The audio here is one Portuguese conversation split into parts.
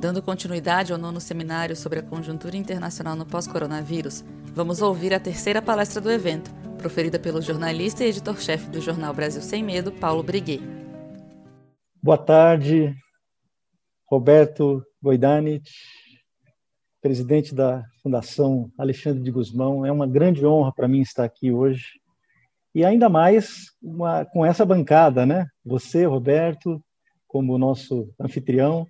Dando continuidade ao nono seminário sobre a conjuntura internacional no pós-coronavírus, vamos ouvir a terceira palestra do evento, proferida pelo jornalista e editor-chefe do jornal Brasil Sem Medo, Paulo Briguet. Boa tarde, Roberto Goidanit, presidente da Fundação Alexandre de Guzmão. É uma grande honra para mim estar aqui hoje. E ainda mais uma, com essa bancada, né? Você, Roberto, como nosso anfitrião,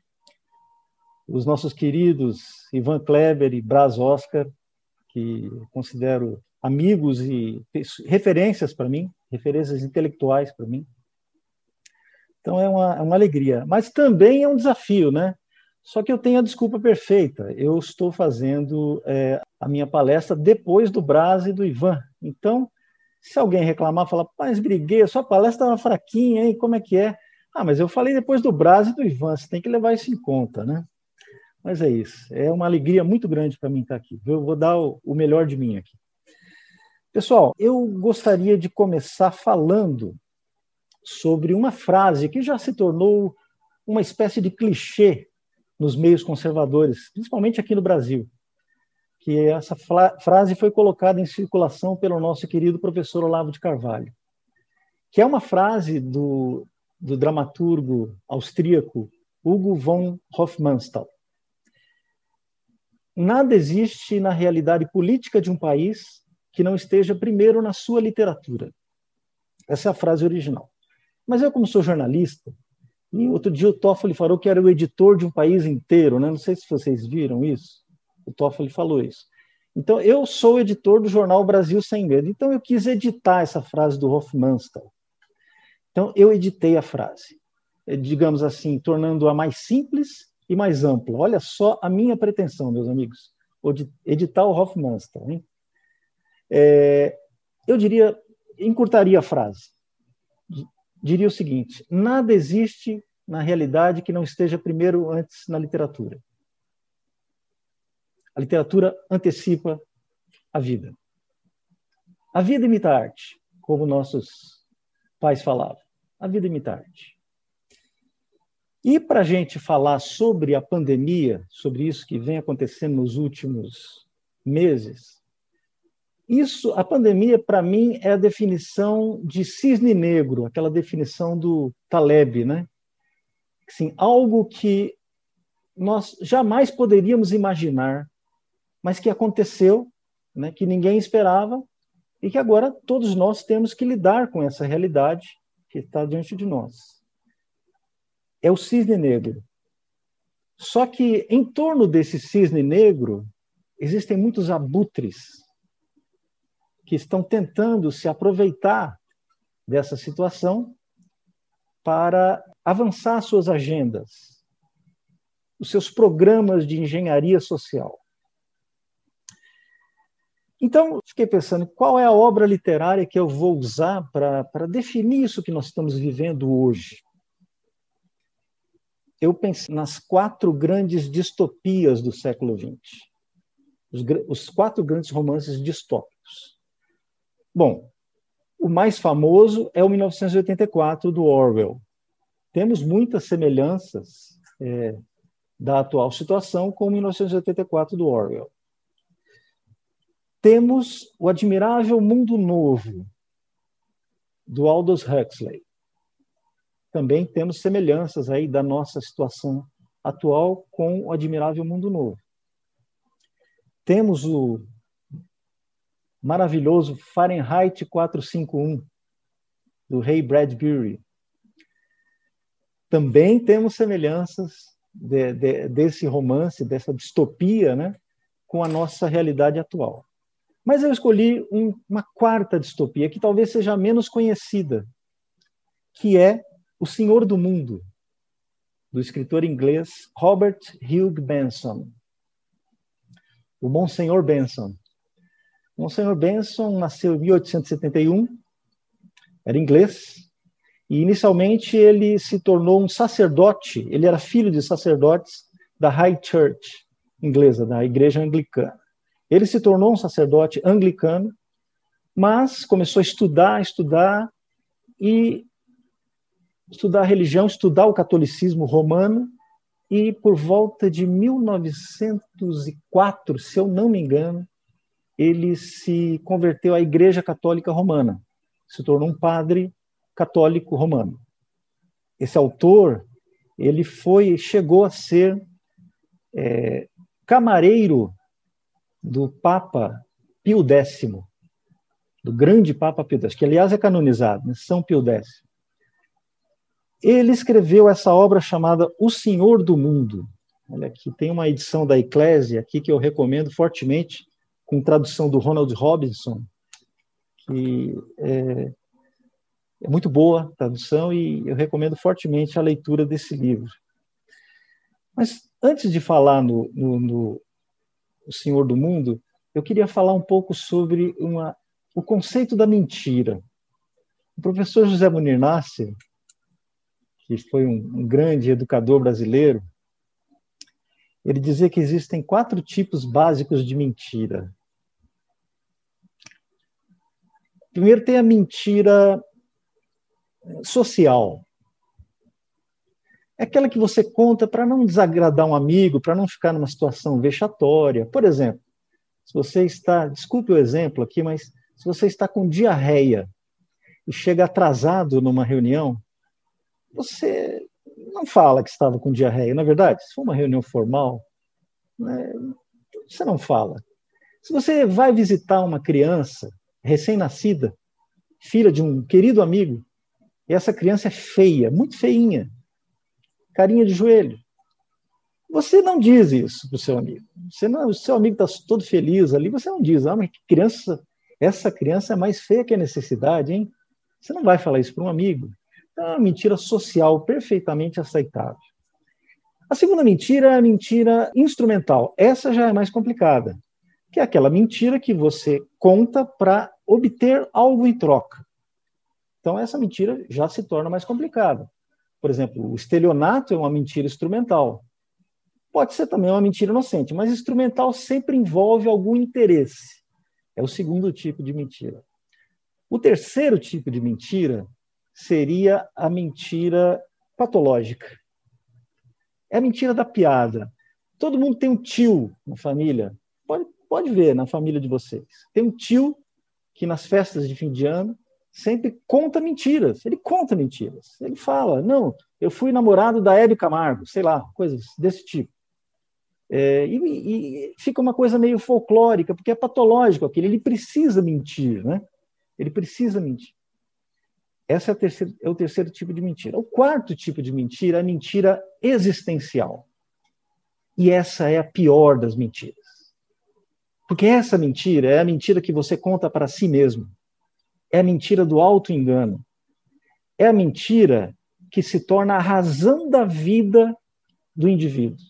os nossos queridos Ivan Kleber e Braz Oscar, que considero amigos e referências para mim, referências intelectuais para mim. Então é uma, é uma alegria, mas também é um desafio, né? Só que eu tenho a desculpa perfeita. Eu estou fazendo é, a minha palestra depois do Braz e do Ivan. Então, se alguém reclamar, falar, mas briguei, sua palestra estava fraquinha, hein? Como é que é? Ah, mas eu falei depois do Braz e do Ivan, você tem que levar isso em conta, né? Mas é isso. É uma alegria muito grande para mim estar aqui. Eu vou dar o melhor de mim aqui. Pessoal, eu gostaria de começar falando sobre uma frase que já se tornou uma espécie de clichê nos meios conservadores, principalmente aqui no Brasil. Que essa frase foi colocada em circulação pelo nosso querido professor Olavo de Carvalho, que é uma frase do, do dramaturgo austríaco Hugo von Hofmannsthal. Nada existe na realidade política de um país que não esteja primeiro na sua literatura. Essa é a frase original. Mas eu, como sou jornalista, e outro dia o Toffoli falou que era o editor de um país inteiro, né? não sei se vocês viram isso. O Toffoli falou isso. Então, eu sou editor do jornal Brasil Sem Medo. Então, eu quis editar essa frase do Hofmannsthal. Então, eu editei a frase, eh, digamos assim, tornando-a mais simples e mais ampla. Olha só a minha pretensão, meus amigos, editar o Hofmannsthal. Hein? É, eu diria, encurtaria a frase. Diria o seguinte: nada existe na realidade que não esteja primeiro antes na literatura. A literatura antecipa a vida. A vida imita a arte, como nossos pais falavam. A vida imita a arte. E para a gente falar sobre a pandemia, sobre isso que vem acontecendo nos últimos meses, isso, a pandemia, para mim, é a definição de cisne negro, aquela definição do Taleb, né? Assim, algo que nós jamais poderíamos imaginar, mas que aconteceu, né? que ninguém esperava, e que agora todos nós temos que lidar com essa realidade que está diante de nós é o cisne negro. Só que em torno desse cisne negro existem muitos abutres que estão tentando se aproveitar dessa situação para avançar suas agendas, os seus programas de engenharia social. Então, fiquei pensando qual é a obra literária que eu vou usar para definir isso que nós estamos vivendo hoje eu pensei nas quatro grandes distopias do século XX, os, os quatro grandes romances distópicos. Bom, o mais famoso é o 1984 do Orwell. Temos muitas semelhanças é, da atual situação com o 1984 do Orwell. Temos o admirável Mundo Novo do Aldous Huxley também temos semelhanças aí da nossa situação atual com o admirável mundo novo. Temos o maravilhoso Fahrenheit 451 do Ray Bradbury. Também temos semelhanças de, de, desse romance, dessa distopia, né, com a nossa realidade atual. Mas eu escolhi um, uma quarta distopia que talvez seja menos conhecida, que é o Senhor do Mundo, do escritor inglês Robert Hugh Benson. O Monsenhor Benson. O Monsenhor Benson nasceu em 1871, era inglês, e inicialmente ele se tornou um sacerdote, ele era filho de sacerdotes da High Church inglesa, da Igreja Anglicana. Ele se tornou um sacerdote anglicano, mas começou a estudar, estudar, e estudar religião, estudar o catolicismo romano, e por volta de 1904, se eu não me engano, ele se converteu à Igreja Católica Romana, se tornou um padre católico romano. Esse autor, ele foi, chegou a ser é, camareiro do Papa Pio X, do grande Papa Pio X, que aliás é canonizado, né? São Pio X. Ele escreveu essa obra chamada O Senhor do Mundo. Olha aqui, tem uma edição da Eclésia aqui que eu recomendo fortemente, com tradução do Ronald Robinson, que é, é muito boa a tradução e eu recomendo fortemente a leitura desse livro. Mas antes de falar no, no, no O Senhor do Mundo, eu queria falar um pouco sobre uma, o conceito da mentira. O professor José Munir Nasser, que foi um, um grande educador brasileiro, ele dizia que existem quatro tipos básicos de mentira. Primeiro tem a mentira social. É aquela que você conta para não desagradar um amigo, para não ficar numa situação vexatória. Por exemplo, se você está, desculpe o exemplo aqui, mas se você está com diarreia e chega atrasado numa reunião, você não fala que estava com diarreia, na é verdade? Se for uma reunião formal, né, você não fala. Se você vai visitar uma criança recém-nascida, filha de um querido amigo, e essa criança é feia, muito feinha, carinha de joelho, você não diz isso para o seu amigo. Você não, o seu amigo está todo feliz ali, você não diz, ah, mas que criança, essa criança é mais feia que a necessidade, hein? Você não vai falar isso para um amigo. É uma mentira social perfeitamente aceitável. A segunda mentira é a mentira instrumental. Essa já é mais complicada, que é aquela mentira que você conta para obter algo em troca. Então, essa mentira já se torna mais complicada. Por exemplo, o estelionato é uma mentira instrumental. Pode ser também uma mentira inocente, mas instrumental sempre envolve algum interesse. É o segundo tipo de mentira. O terceiro tipo de mentira seria a mentira patológica. É a mentira da piada. Todo mundo tem um tio na família. Pode, pode ver na família de vocês. Tem um tio que nas festas de fim de ano sempre conta mentiras. Ele conta mentiras. Ele fala: não, eu fui namorado da Hebe Camargo, sei lá, coisas desse tipo. É, e, e, fica uma coisa meio folclórica, porque é patológico aquele. Ele precisa mentir, né? Ele precisa mentir. Esse é, é o terceiro tipo de mentira. O quarto tipo de mentira é a mentira existencial. E essa é a pior das mentiras. Porque essa mentira é a mentira que você conta para si mesmo. É a mentira do auto-engano. É a mentira que se torna a razão da vida do indivíduo.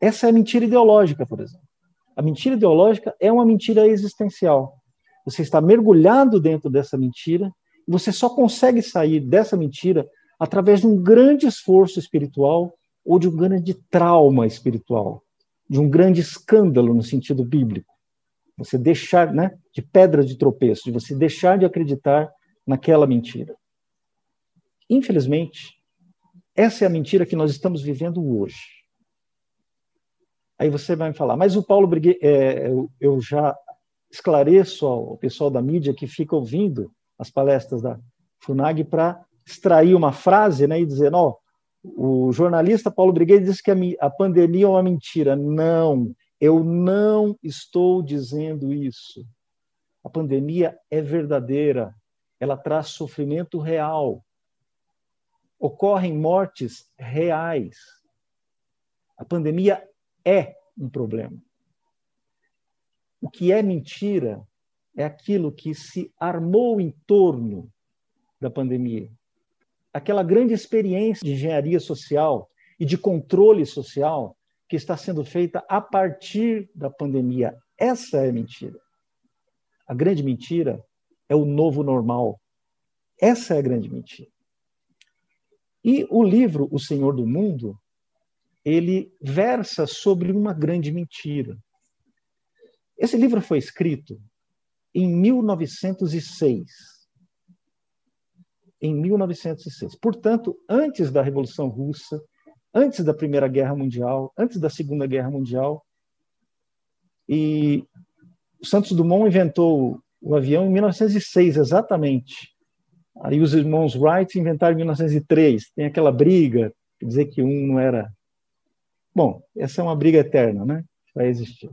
Essa é a mentira ideológica, por exemplo. A mentira ideológica é uma mentira existencial. Você está mergulhado dentro dessa mentira você só consegue sair dessa mentira através de um grande esforço espiritual ou de um grande trauma espiritual, de um grande escândalo no sentido bíblico. Você deixar, né, de pedra de tropeço, de você deixar de acreditar naquela mentira. Infelizmente, essa é a mentira que nós estamos vivendo hoje. Aí você vai me falar, mas o Paulo Brigue, é, eu já esclareço ao pessoal da mídia que fica ouvindo as palestras da FUNAG para extrair uma frase né, e dizer, ó, o jornalista Paulo Briguet disse que a, a pandemia é uma mentira. Não, eu não estou dizendo isso. A pandemia é verdadeira, ela traz sofrimento real. Ocorrem mortes reais. A pandemia é um problema. O que é mentira é aquilo que se armou em torno da pandemia. Aquela grande experiência de engenharia social e de controle social que está sendo feita a partir da pandemia. Essa é a mentira. A grande mentira é o novo normal. Essa é a grande mentira. E o livro O Senhor do Mundo, ele versa sobre uma grande mentira. Esse livro foi escrito em 1906. Em 1906. Portanto, antes da Revolução Russa, antes da Primeira Guerra Mundial, antes da Segunda Guerra Mundial. E Santos Dumont inventou o avião em 1906, exatamente. Aí os irmãos Wright inventaram em 1903. Tem aquela briga, dizer que um não era. Bom, essa é uma briga eterna, né? Vai existir.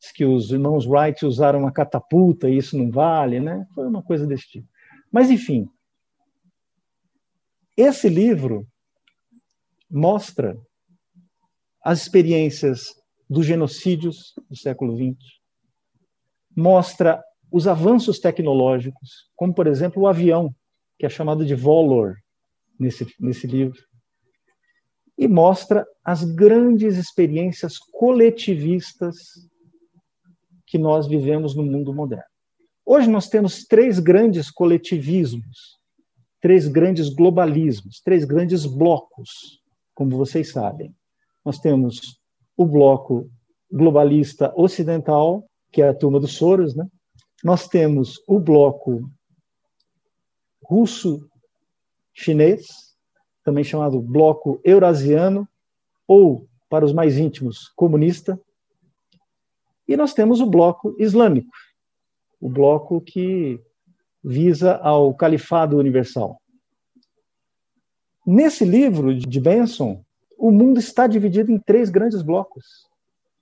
Diz que os irmãos Wright usaram uma catapulta e isso não vale, né? Foi uma coisa desse tipo. Mas, enfim, esse livro mostra as experiências dos genocídios do século XX, mostra os avanços tecnológicos, como, por exemplo, o avião, que é chamado de Volor nesse, nesse livro, e mostra as grandes experiências coletivistas que nós vivemos no mundo moderno. Hoje nós temos três grandes coletivismos, três grandes globalismos, três grandes blocos, como vocês sabem. Nós temos o bloco globalista ocidental, que é a turma dos Soros, né? Nós temos o bloco russo-chinês, também chamado bloco eurasiano, ou, para os mais íntimos, comunista. E nós temos o bloco islâmico, o bloco que visa ao califado universal. Nesse livro de Benson, o mundo está dividido em três grandes blocos.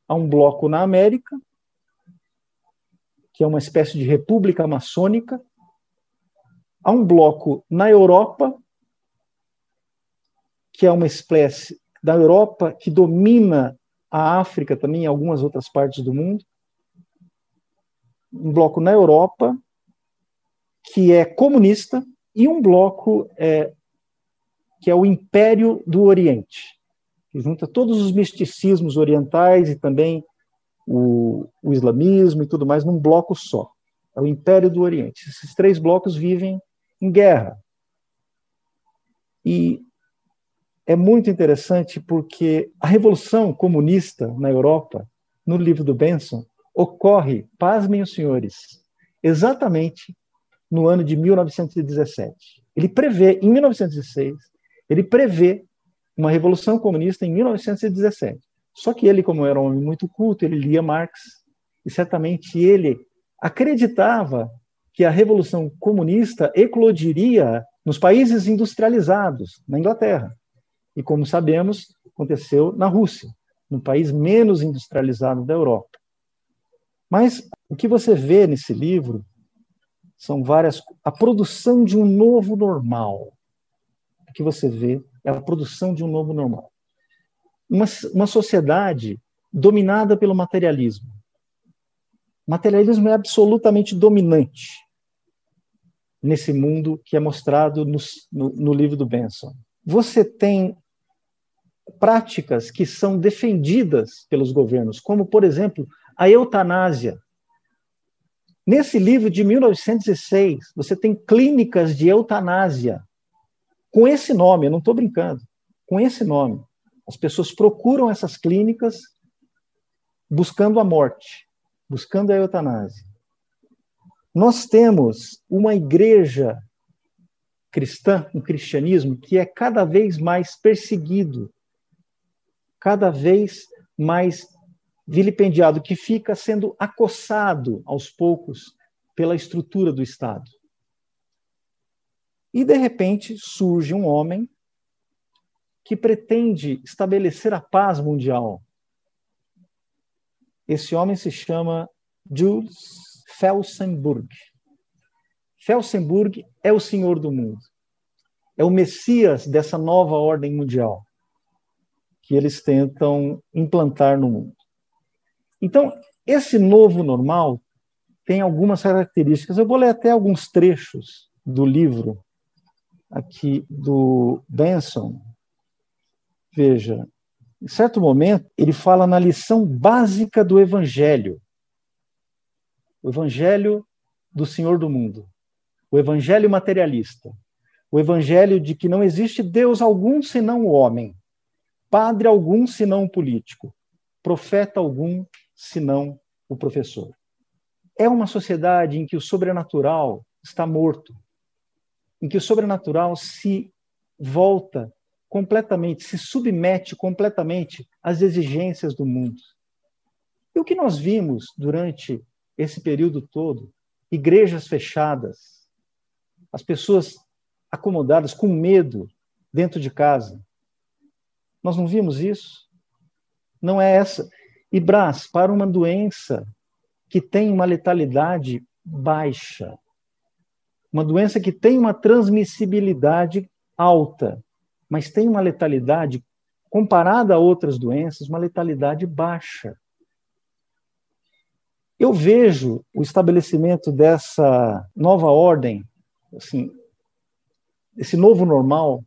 Há um bloco na América, que é uma espécie de república maçônica. Há um bloco na Europa, que é uma espécie da Europa que domina a África também e algumas outras partes do mundo. Um bloco na Europa, que é comunista, e um bloco é, que é o Império do Oriente, que junta todos os misticismos orientais e também o, o islamismo e tudo mais num bloco só. É o Império do Oriente. Esses três blocos vivem em guerra. E é muito interessante porque a Revolução Comunista na Europa, no livro do Benson, ocorre, pasmem os senhores, exatamente no ano de 1917. Ele prevê, em 1906, ele prevê uma revolução comunista em 1917. Só que ele, como era um homem muito culto, ele lia Marx e certamente ele acreditava que a revolução comunista eclodiria nos países industrializados, na Inglaterra. E como sabemos, aconteceu na Rússia, no país menos industrializado da Europa. Mas o que você vê nesse livro são várias a produção de um novo normal. O que você vê é a produção de um novo normal uma, uma sociedade dominada pelo materialismo. O materialismo é absolutamente dominante nesse mundo que é mostrado no, no, no livro do Benson. Você tem práticas que são defendidas pelos governos, como, por exemplo, a eutanásia. Nesse livro de 1906, você tem clínicas de eutanásia com esse nome, eu não estou brincando, com esse nome. As pessoas procuram essas clínicas buscando a morte, buscando a eutanásia. Nós temos uma igreja cristã, um cristianismo que é cada vez mais perseguido, cada vez mais vilipendiado, que fica sendo acossado aos poucos pela estrutura do Estado. E, de repente, surge um homem que pretende estabelecer a paz mundial. Esse homem se chama Jules Felsenburg. Felsenburg é o senhor do mundo. É o messias dessa nova ordem mundial que eles tentam implantar no mundo. Então, esse novo normal tem algumas características. Eu vou ler até alguns trechos do livro aqui do Benson, Veja, em certo momento, ele fala na lição básica do Evangelho. O Evangelho do Senhor do mundo. O Evangelho materialista. O Evangelho de que não existe Deus algum senão o homem. Padre algum senão o político. Profeta algum senão o professor. É uma sociedade em que o sobrenatural está morto. Em que o sobrenatural se volta completamente, se submete completamente às exigências do mundo. E o que nós vimos durante esse período todo? Igrejas fechadas, as pessoas acomodadas com medo dentro de casa. Nós não vimos isso? Não é essa. E Brás, para uma doença que tem uma letalidade baixa, uma doença que tem uma transmissibilidade alta, mas tem uma letalidade, comparada a outras doenças, uma letalidade baixa. Eu vejo o estabelecimento dessa nova ordem, assim, esse novo normal,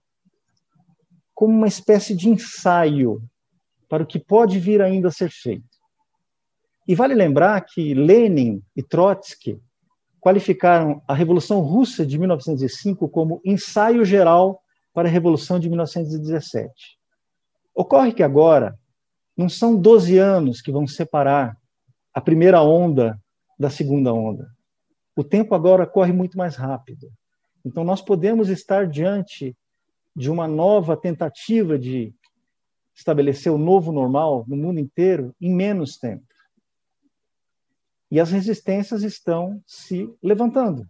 como uma espécie de ensaio para o que pode vir ainda a ser feito. E vale lembrar que Lenin e Trotsky qualificaram a Revolução Russa de 1905 como ensaio geral para a Revolução de 1917. Ocorre que agora não são 12 anos que vão separar a primeira onda da segunda onda. O tempo agora corre muito mais rápido. Então, nós podemos estar diante de uma nova tentativa de estabelecer o novo normal no mundo inteiro em menos tempo. E as resistências estão se levantando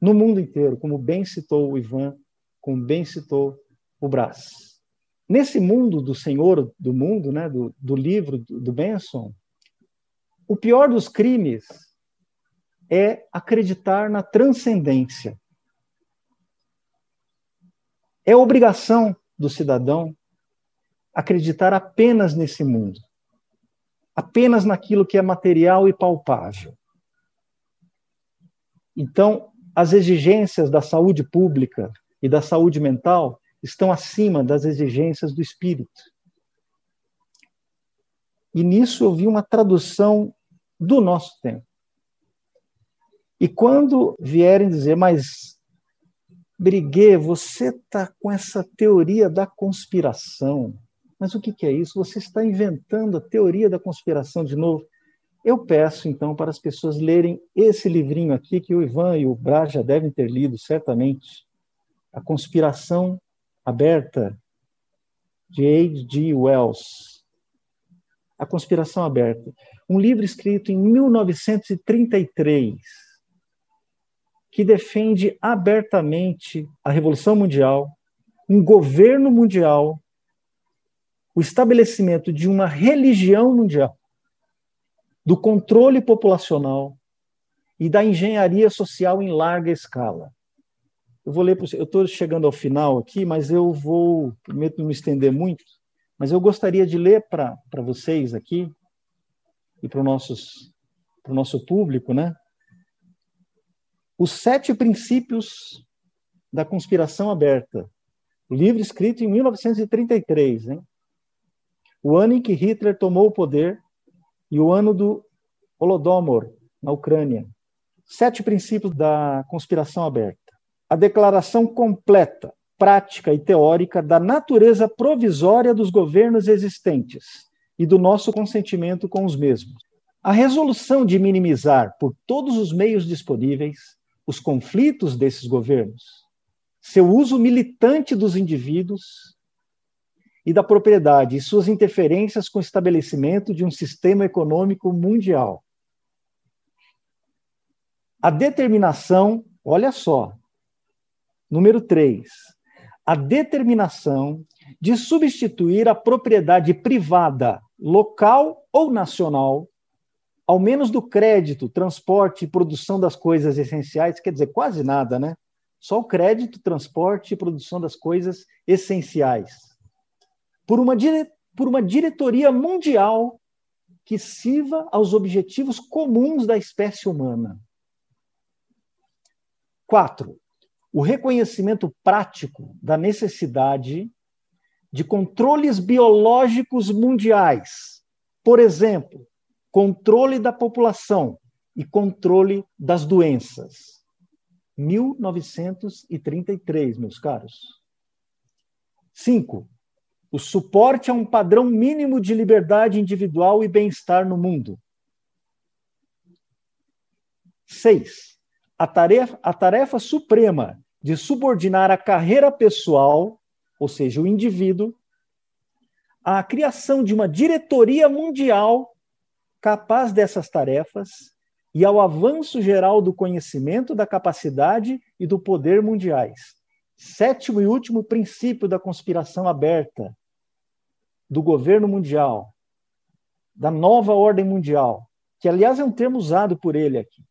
no mundo inteiro, como bem citou o Ivan, como bem citou o Brás. Nesse mundo do Senhor do mundo, né, do, do livro do Benson, o pior dos crimes é acreditar na transcendência. É obrigação do cidadão acreditar apenas nesse mundo apenas naquilo que é material e palpável. Então, as exigências da saúde pública e da saúde mental estão acima das exigências do espírito. E nisso eu vi uma tradução do nosso tempo. E quando vierem dizer, mas Briguet, você está com essa teoria da conspiração, mas o que, é isso? Você está inventando a teoria da conspiração de novo. Eu peço, então, para as pessoas lerem esse livrinho aqui, que o Ivan e o Braz já devem ter lido, certamente. A Conspiração Aberta, de H.G. Wells. A Conspiração Aberta. Um livro escrito em 1933, que defende abertamente a Revolução Mundial, um governo mundial o estabelecimento de uma religião mundial, do controle populacional e da engenharia social em larga escala. Eu vou ler, eu estou chegando ao final aqui, mas eu vou, prometo não me estender muito, mas eu gostaria de ler para vocês aqui e para o nosso público, né? Os sete princípios da conspiração aberta. Livro escrito em 1933, hein? o ano em que Hitler tomou o poder e o ano do Holodomor, na Ucrânia. Sete princípios da conspiração aberta. A declaração completa, prática e teórica da natureza provisória dos governos existentes e do nosso consentimento com os mesmos. A resolução de minimizar, por todos os meios disponíveis, os conflitos desses governos, seu uso militante dos indivíduos e da propriedade e suas interferências com o estabelecimento de um sistema econômico mundial. A determinação, olha só, número 3, a determinação de substituir a propriedade privada, local ou nacional, ao menos do crédito, transporte e produção das coisas essenciais, quer dizer, quase nada, né? Só o crédito, transporte e produção das coisas essenciais por uma, dire... por uma diretoria mundial que sirva aos objetivos comuns da espécie humana. Quatro, o reconhecimento prático da necessidade de controles biológicos mundiais. Por exemplo, controle da população e controle das doenças. 1933, meus caros. Cinco, o suporte a um padrão mínimo de liberdade individual e bem-estar no mundo. Seis, a tarefa, a tarefa suprema de subordinar a carreira pessoal ou seja, o indivíduo, à criação de uma diretoria mundial capaz dessas tarefas e ao avanço geral do conhecimento, da capacidade e do poder mundiais. Sétimo e último princípio da conspiração aberta do governo mundial, da nova ordem mundial, que aliás é um termo usado por ele aqui.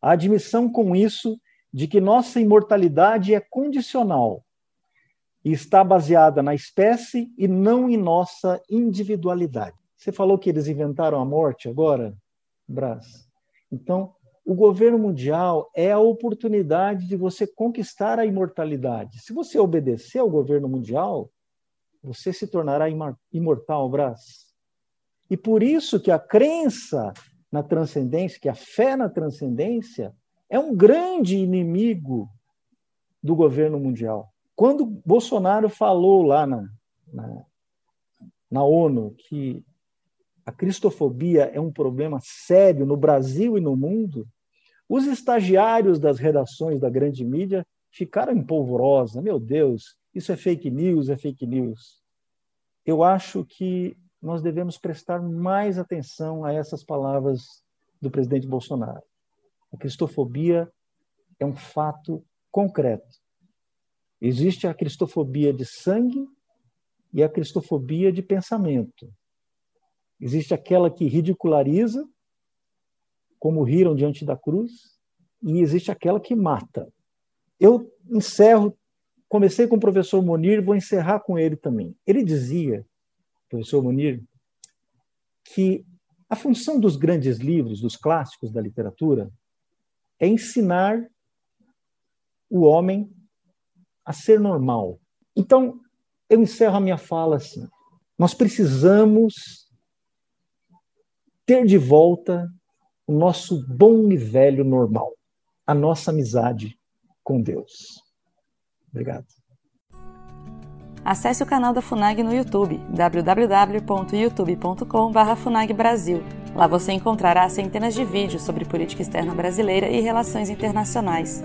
A admissão com isso de que nossa imortalidade é condicional e está baseada na espécie e não em nossa individualidade. Você falou que eles inventaram a morte agora, Brás? Então, o governo mundial é a oportunidade de você conquistar a imortalidade. Se você obedecer ao governo mundial, você se tornará imortal, Brás. E por isso que a crença na transcendência, que a fé na transcendência, é um grande inimigo do governo mundial. Quando Bolsonaro falou lá na, na, na ONU que a cristofobia é um problema sério no Brasil e no mundo, os estagiários das redações da grande mídia ficaram em polvorosa. Meu Deus, isso é fake news, é fake news. Eu acho que nós devemos prestar mais atenção a essas palavras do presidente Bolsonaro. A cristofobia é um fato concreto. Existe a cristofobia de sangue e a cristofobia de pensamento. Existe aquela que ridiculariza, como riram diante da cruz, e existe aquela que mata. Eu encerro, comecei com o professor Monir, vou encerrar com ele também. Ele dizia, professor Monir, que a função dos grandes livros, dos clássicos da literatura, é ensinar o homem a ser normal. Então, eu encerro a minha fala assim: nós precisamos ter de volta o nosso bom e velho normal, a nossa amizade com Deus. Obrigado. Acesse o canal da FUNAG no YouTube, www.youtube.com.br FUNAGBrasil. Lá você encontrará centenas de vídeos sobre política externa brasileira e relações internacionais.